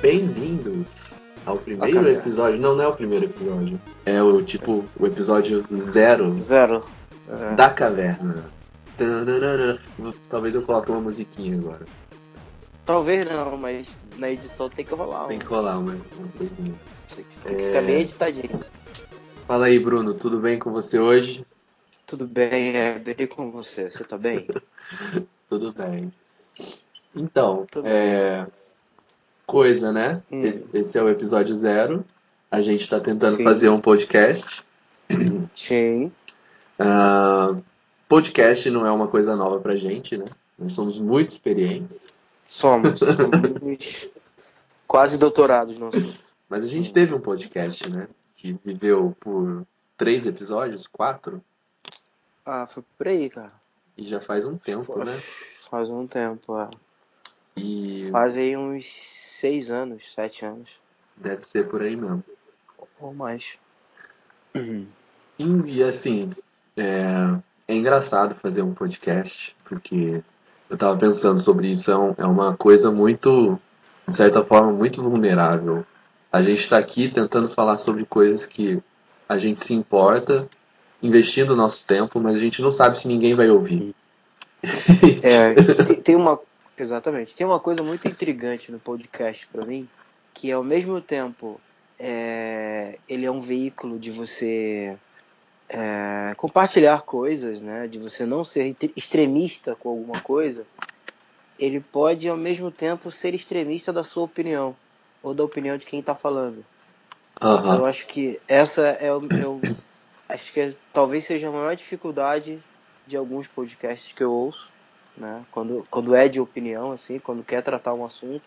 Bem-vindos ao primeiro ah, episódio. Não, não é o primeiro episódio. É o tipo, o episódio zero. Zero. É. Da caverna. Talvez eu coloque uma musiquinha agora. Talvez não, mas na edição tem que rolar. Tem que rolar uma, uma coisinha. Tem que é... ficar bem é. editadinho. Fala aí, Bruno, tudo bem com você hoje? Tudo bem, é bem com você. Você tá bem? tudo bem. Então, é... Coisa, né? Hum. Esse é o episódio zero. A gente tá tentando Sim. fazer um podcast. Sim. Uh, podcast não é uma coisa nova pra gente, né? Nós somos muito experientes. Somos. somos quase doutorados. Não. Mas a gente teve um podcast, né? Que viveu por três episódios, quatro. Ah, foi por aí, cara. E já faz um tempo, foi, né? Faz um tempo, é. E... Faz aí uns seis anos, sete anos. Deve ser por aí mesmo. Ou mais. E, e assim, é, é engraçado fazer um podcast, porque eu tava pensando sobre isso, é, um, é uma coisa muito, de certa forma, muito vulnerável. A gente está aqui tentando falar sobre coisas que a gente se importa, investindo o nosso tempo, mas a gente não sabe se ninguém vai ouvir. É, tem uma. Exatamente. Tem uma coisa muito intrigante no podcast para mim, que ao mesmo tempo é, ele é um veículo de você é, compartilhar coisas, né, de você não ser extremista com alguma coisa, ele pode ao mesmo tempo ser extremista da sua opinião ou da opinião de quem está falando. Uhum. Eu acho que essa é o, eu acho que é, talvez seja a maior dificuldade de alguns podcasts que eu ouço, né, quando quando é de opinião assim, quando quer tratar um assunto,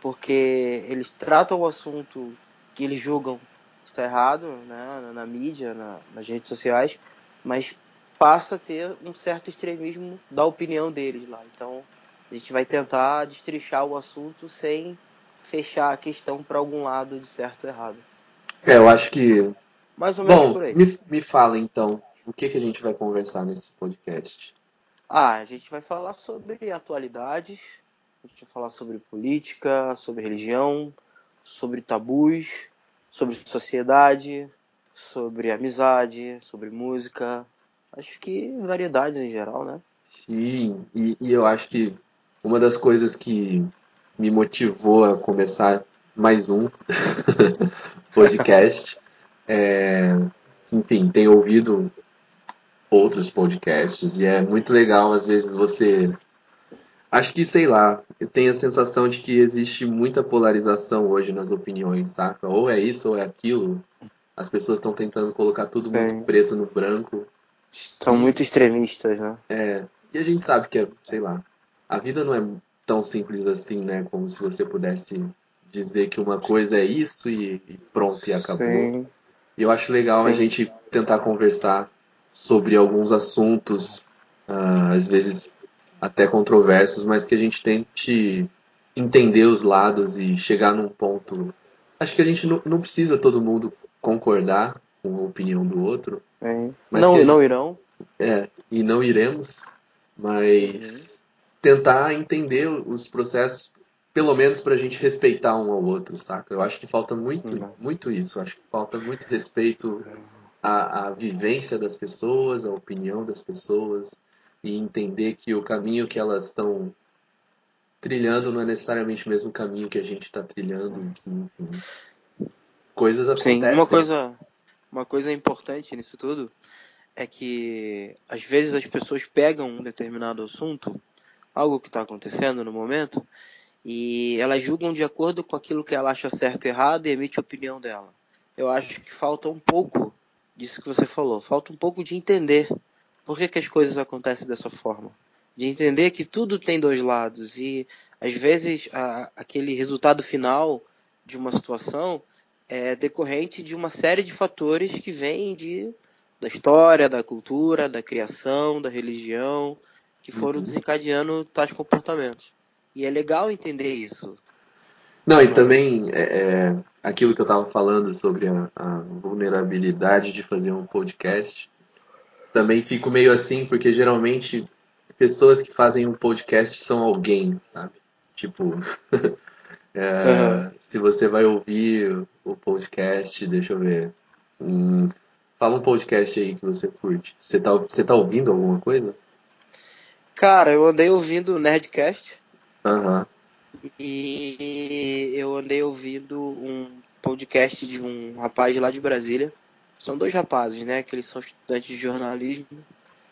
porque eles tratam o assunto que eles julgam está errado né, na, na mídia, na, nas redes sociais, mas passa a ter um certo extremismo da opinião deles lá. Então a gente vai tentar destrichar o assunto sem fechar a questão para algum lado de certo ou errado. É, eu acho que. Mais ou menos Bom, por aí. Me, me fala então, o que, que a gente vai conversar nesse podcast? Ah, a gente vai falar sobre atualidades, a gente vai falar sobre política, sobre religião, sobre tabus, sobre sociedade, sobre amizade, sobre música. Acho que variedades em geral, né? Sim, e, e eu acho que uma das coisas que me motivou a começar mais um podcast é, enfim, tenho ouvido outros podcasts e é muito legal às vezes você Acho que, sei lá, eu tenho a sensação de que existe muita polarização hoje nas opiniões, saca? Ou é isso ou é aquilo. As pessoas estão tentando colocar tudo muito preto no branco. Estão muito extremistas, né? É. E a gente sabe que, é, sei lá, a vida não é tão simples assim, né? Como se você pudesse dizer que uma coisa é isso e, e pronto, e acabou. Sim. E eu acho legal Sim. a gente tentar conversar sobre alguns assuntos, uh, às vezes até controversos, mas que a gente tente entender os lados e chegar num ponto. Acho que a gente não, não precisa todo mundo concordar com a opinião do outro. É. Mas não, não irão. É, e não iremos, mas uhum. tentar entender os processos, pelo menos para a gente respeitar um ao outro, saca? Eu acho que falta muito, uhum. muito isso. Acho que falta muito respeito à, à vivência das pessoas, à opinião das pessoas e entender que o caminho que elas estão trilhando não é necessariamente o mesmo caminho que a gente está trilhando. Enfim, coisas acontecem. Sim, uma coisa, uma coisa importante nisso tudo é que às vezes as pessoas pegam um determinado assunto, algo que está acontecendo no momento, e elas julgam de acordo com aquilo que ela acha certo e errado e emite a opinião dela. Eu acho que falta um pouco disso que você falou, falta um pouco de entender por que, que as coisas acontecem dessa forma? De entender que tudo tem dois lados e às vezes a, aquele resultado final de uma situação é decorrente de uma série de fatores que vêm de da história, da cultura, da criação, da religião, que foram uhum. desencadeando tais comportamentos. E é legal entender isso. Não, e também é, é, aquilo que eu estava falando sobre a, a, vulnerabilidade de fazer um podcast também fico meio assim, porque geralmente pessoas que fazem um podcast são alguém, sabe? Tipo, é, uhum. se você vai ouvir o podcast, deixa eu ver. Hum, fala um podcast aí que você curte. Você tá, você tá ouvindo alguma coisa? Cara, eu andei ouvindo o Nerdcast. Aham. E eu andei ouvindo um podcast de um rapaz lá de Brasília. São dois rapazes, né? Que eles são estudantes de jornalismo.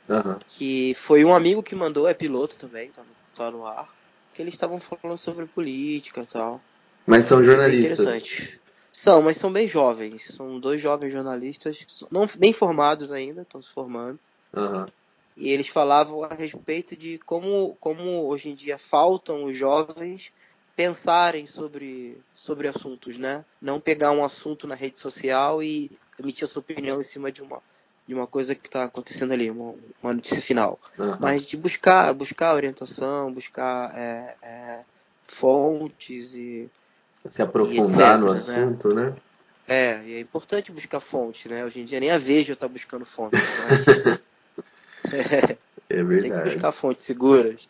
Aham. Que foi um amigo que mandou, é piloto também, tá no, tá no ar. Que eles estavam falando sobre política e tal. Mas são jornalistas. Interessante. São, mas são bem jovens. São dois jovens jornalistas, não, nem formados ainda, estão se formando. Aham. E eles falavam a respeito de como, como hoje em dia faltam os jovens pensarem sobre, sobre assuntos, né? Não pegar um assunto na rede social e emitir a sua opinião em cima de uma, de uma coisa que está acontecendo ali, uma, uma notícia final. aham. Mas de buscar, buscar orientação, buscar é, é, fontes e Se aprofundar etc, no né? assunto, né? é, e é importante buscar fonte, né? Hoje em dia nem a Veja está buscando fontes, mas É tem que verdade. buscar fontes seguras,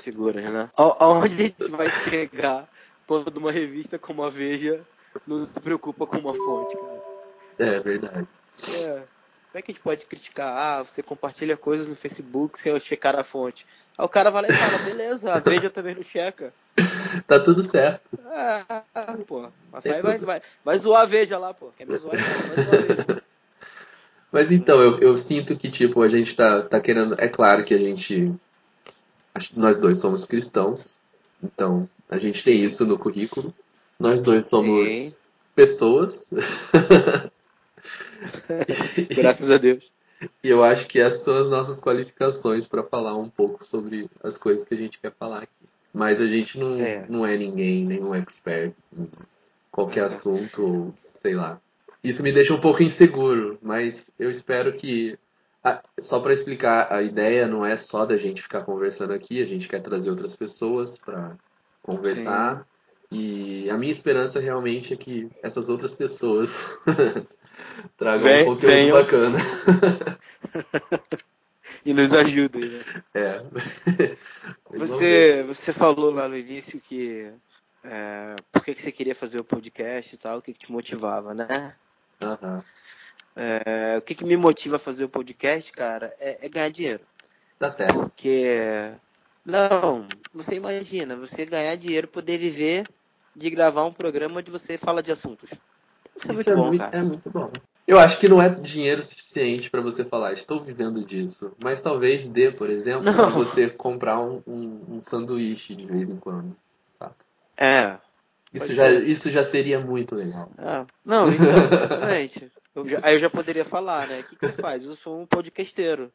seguras, né? Aonde a gente vai chegar quando uma revista como a Veja não se preocupa com uma fonte, cara? É verdade. É. Como é que a gente pode criticar? Ah, você compartilha coisas no Facebook sem eu checar a fonte. Aí o cara vai lá e fala, beleza, a Veja também não checa. Tá tudo certo. Ah, pô. Vai, vai, vai, vai zoar a Veja lá, pô. Quer me zoar? Vai zoar a Veja. Mas então, eu, eu sinto que, tipo, a gente tá, tá querendo. É claro que a gente. Nós dois somos cristãos. Então, a gente tem isso no currículo. Nós dois somos Sim. pessoas. Graças a Deus. E eu acho que essas são as nossas qualificações para falar um pouco sobre as coisas que a gente quer falar aqui. Mas a gente não É. não é ninguém, nenhum expert em qualquer É. assunto, sei lá. Isso me deixa um pouco inseguro, mas eu espero que. Ah, só para explicar, a ideia não é só da gente ficar conversando aqui, a gente quer trazer outras pessoas para conversar. E a minha esperança realmente é que essas outras pessoas tragam Vem- um conteúdo venham. bacana. E nos ajudem, né? É. Você, você falou lá no início que é, por que, que você queria fazer o podcast e tal, o que, que te motivava, né? Aham. É, o que, que me motiva a fazer o podcast, cara, é, é ganhar dinheiro. Tá certo. Porque. Não, você imagina, você ganhar dinheiro, poder viver de gravar um programa onde você fala de assuntos. Isso é muito bom, muito, cara. é muito bom. Eu acho que não é dinheiro suficiente para você falar, estou vivendo disso. Mas talvez dê, por exemplo, você comprar um, um, um sanduíche de vez em quando. Saca? É. Isso já, isso já seria muito legal. é. Não, então, exatamente. Eu já- aí eu já poderia falar, né? O que, que você faz? Eu sou um podcasteiro.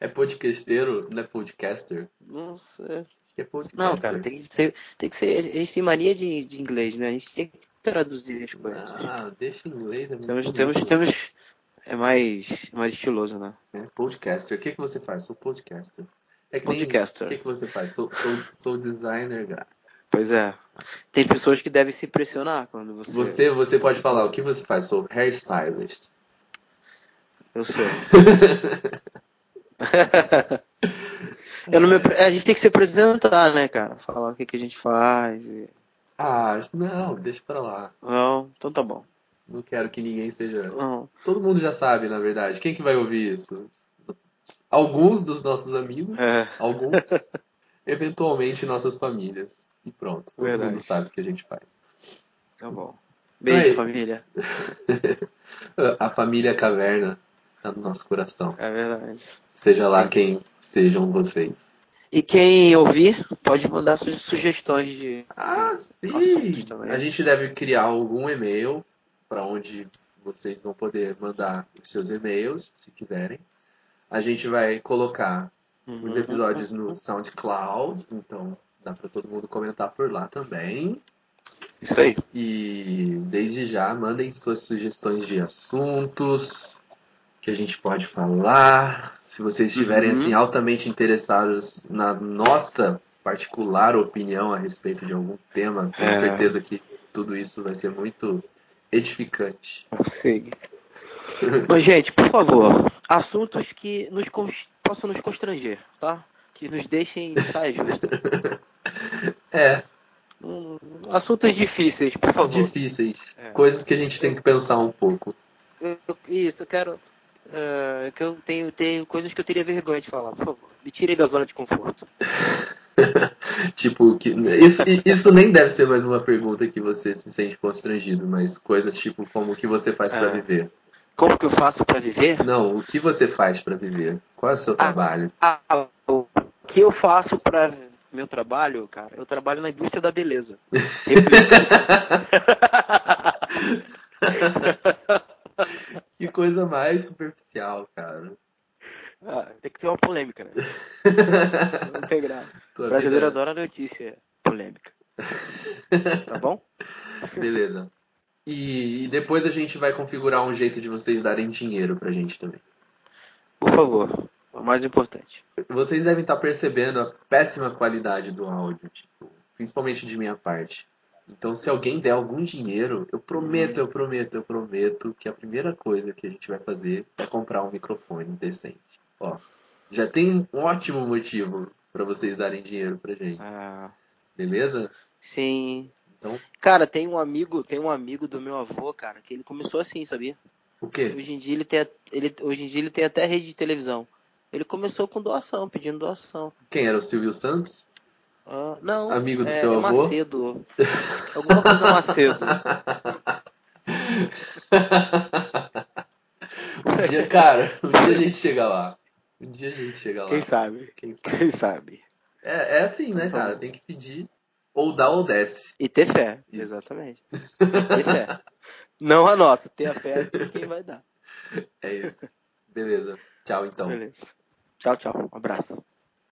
É podcasteiro, não é podcaster? Não sei. É podcaster. Não, cara, tem que ser. Tem que ser. A gente tem mania de, de inglês, né? A gente tem que traduzir as coisas. Ah, deixa em inglês. É Temos, temos, temos. É mais, mais estiloso, né? É, podcaster. O que, que você faz? Sou podcaster. É que nem- Podcaster. O que, que você faz? Sou, sou, sou designer gráfico. Pois é. Tem pessoas que devem se impressionar quando você. Você, você pode falar o que você faz. Sou hairstylist. Eu sou. Eu não me... A gente tem que se apresentar, né, cara? Falar o que, que a gente faz. E... Ah, não, deixa pra lá. Não, então tá bom. Não quero que ninguém seja. Não. Todo mundo já sabe, na verdade. Quem que vai ouvir isso? Alguns dos nossos amigos, É, alguns, eventualmente nossas famílias. E pronto, todo Verdade. mundo sabe o que a gente faz. tá bom. Beijo, Aí. família. A família caverna tá no nosso coração. É verdade. Seja lá Sim. quem sejam vocês. E quem ouvir, pode mandar suas sugestões de. Ah, sim! A gente deve criar algum e-mail para onde vocês vão poder mandar os seus e-mails, se quiserem. A gente vai colocar os Uhum. episódios no SoundCloud, então dá para todo mundo comentar por lá também. Isso aí. E desde já mandem suas sugestões de assuntos que a gente pode falar. Se vocês estiverem Uhum. assim altamente interessados na nossa particular opinião a respeito de algum tema, com É. certeza que tudo isso vai ser muito edificante. Sim. Mas, gente, por favor, assuntos que nos cons- possam nos constranger, tá? Que nos deixem saia justa. É, assuntos difíceis, por favor. Difíceis. É. Coisas que a gente tem que pensar um pouco. Eu, isso, eu quero. Uh, que eu tenho, tenho coisas que eu teria vergonha de falar, por favor. Me tirem da zona de conforto. tipo, que, isso, isso nem deve ser mais uma pergunta que você se sente constrangido, mas coisas tipo como o que você faz para é. viver. Como que eu faço para viver? Não, o que você faz para viver? Qual é o seu ah, trabalho? Ah, o que eu faço para meu trabalho, cara? Eu trabalho na indústria da beleza. que coisa mais superficial, cara. Ah, tem que ter uma polêmica, né? Integrar. O brasileiro adora notícia polêmica. Tá bom? Beleza. E, e, depois a gente vai configurar um jeito de vocês darem dinheiro pra gente também. Por favor, o mais importante. Vocês devem estar percebendo a péssima qualidade do áudio, tipo, principalmente de minha parte. Então, se alguém der algum dinheiro, eu prometo, eu prometo, eu prometo que a primeira coisa que a gente vai fazer é comprar um microfone decente. Ó, já tem um ótimo motivo para vocês darem dinheiro pra gente. Ah. Beleza? Sim. Então... Cara, tem um amigo, tem um amigo do meu avô, cara, que ele começou assim, sabia? O quê? Hoje em dia ele tem, ele, hoje em dia ele tem até rede de televisão. Ele começou com doação, pedindo doação. Quem era o Silvio Santos? Uh, não. Amigo do é, seu avô? Macedo. Alguma coisa Macedo. um dia, cara, um dia a gente chega lá. Um dia a gente chega lá. Quem sabe? Quem sabe? Quem sabe? É, é assim, né, cara? Tem que pedir ou dá ou desce. E ter fé, Isso. exatamente. ter fé. Não a nossa, ter a fé de quem vai dar. É isso. Beleza. Tchau, então. Beleza. Tchau, tchau. Um abraço.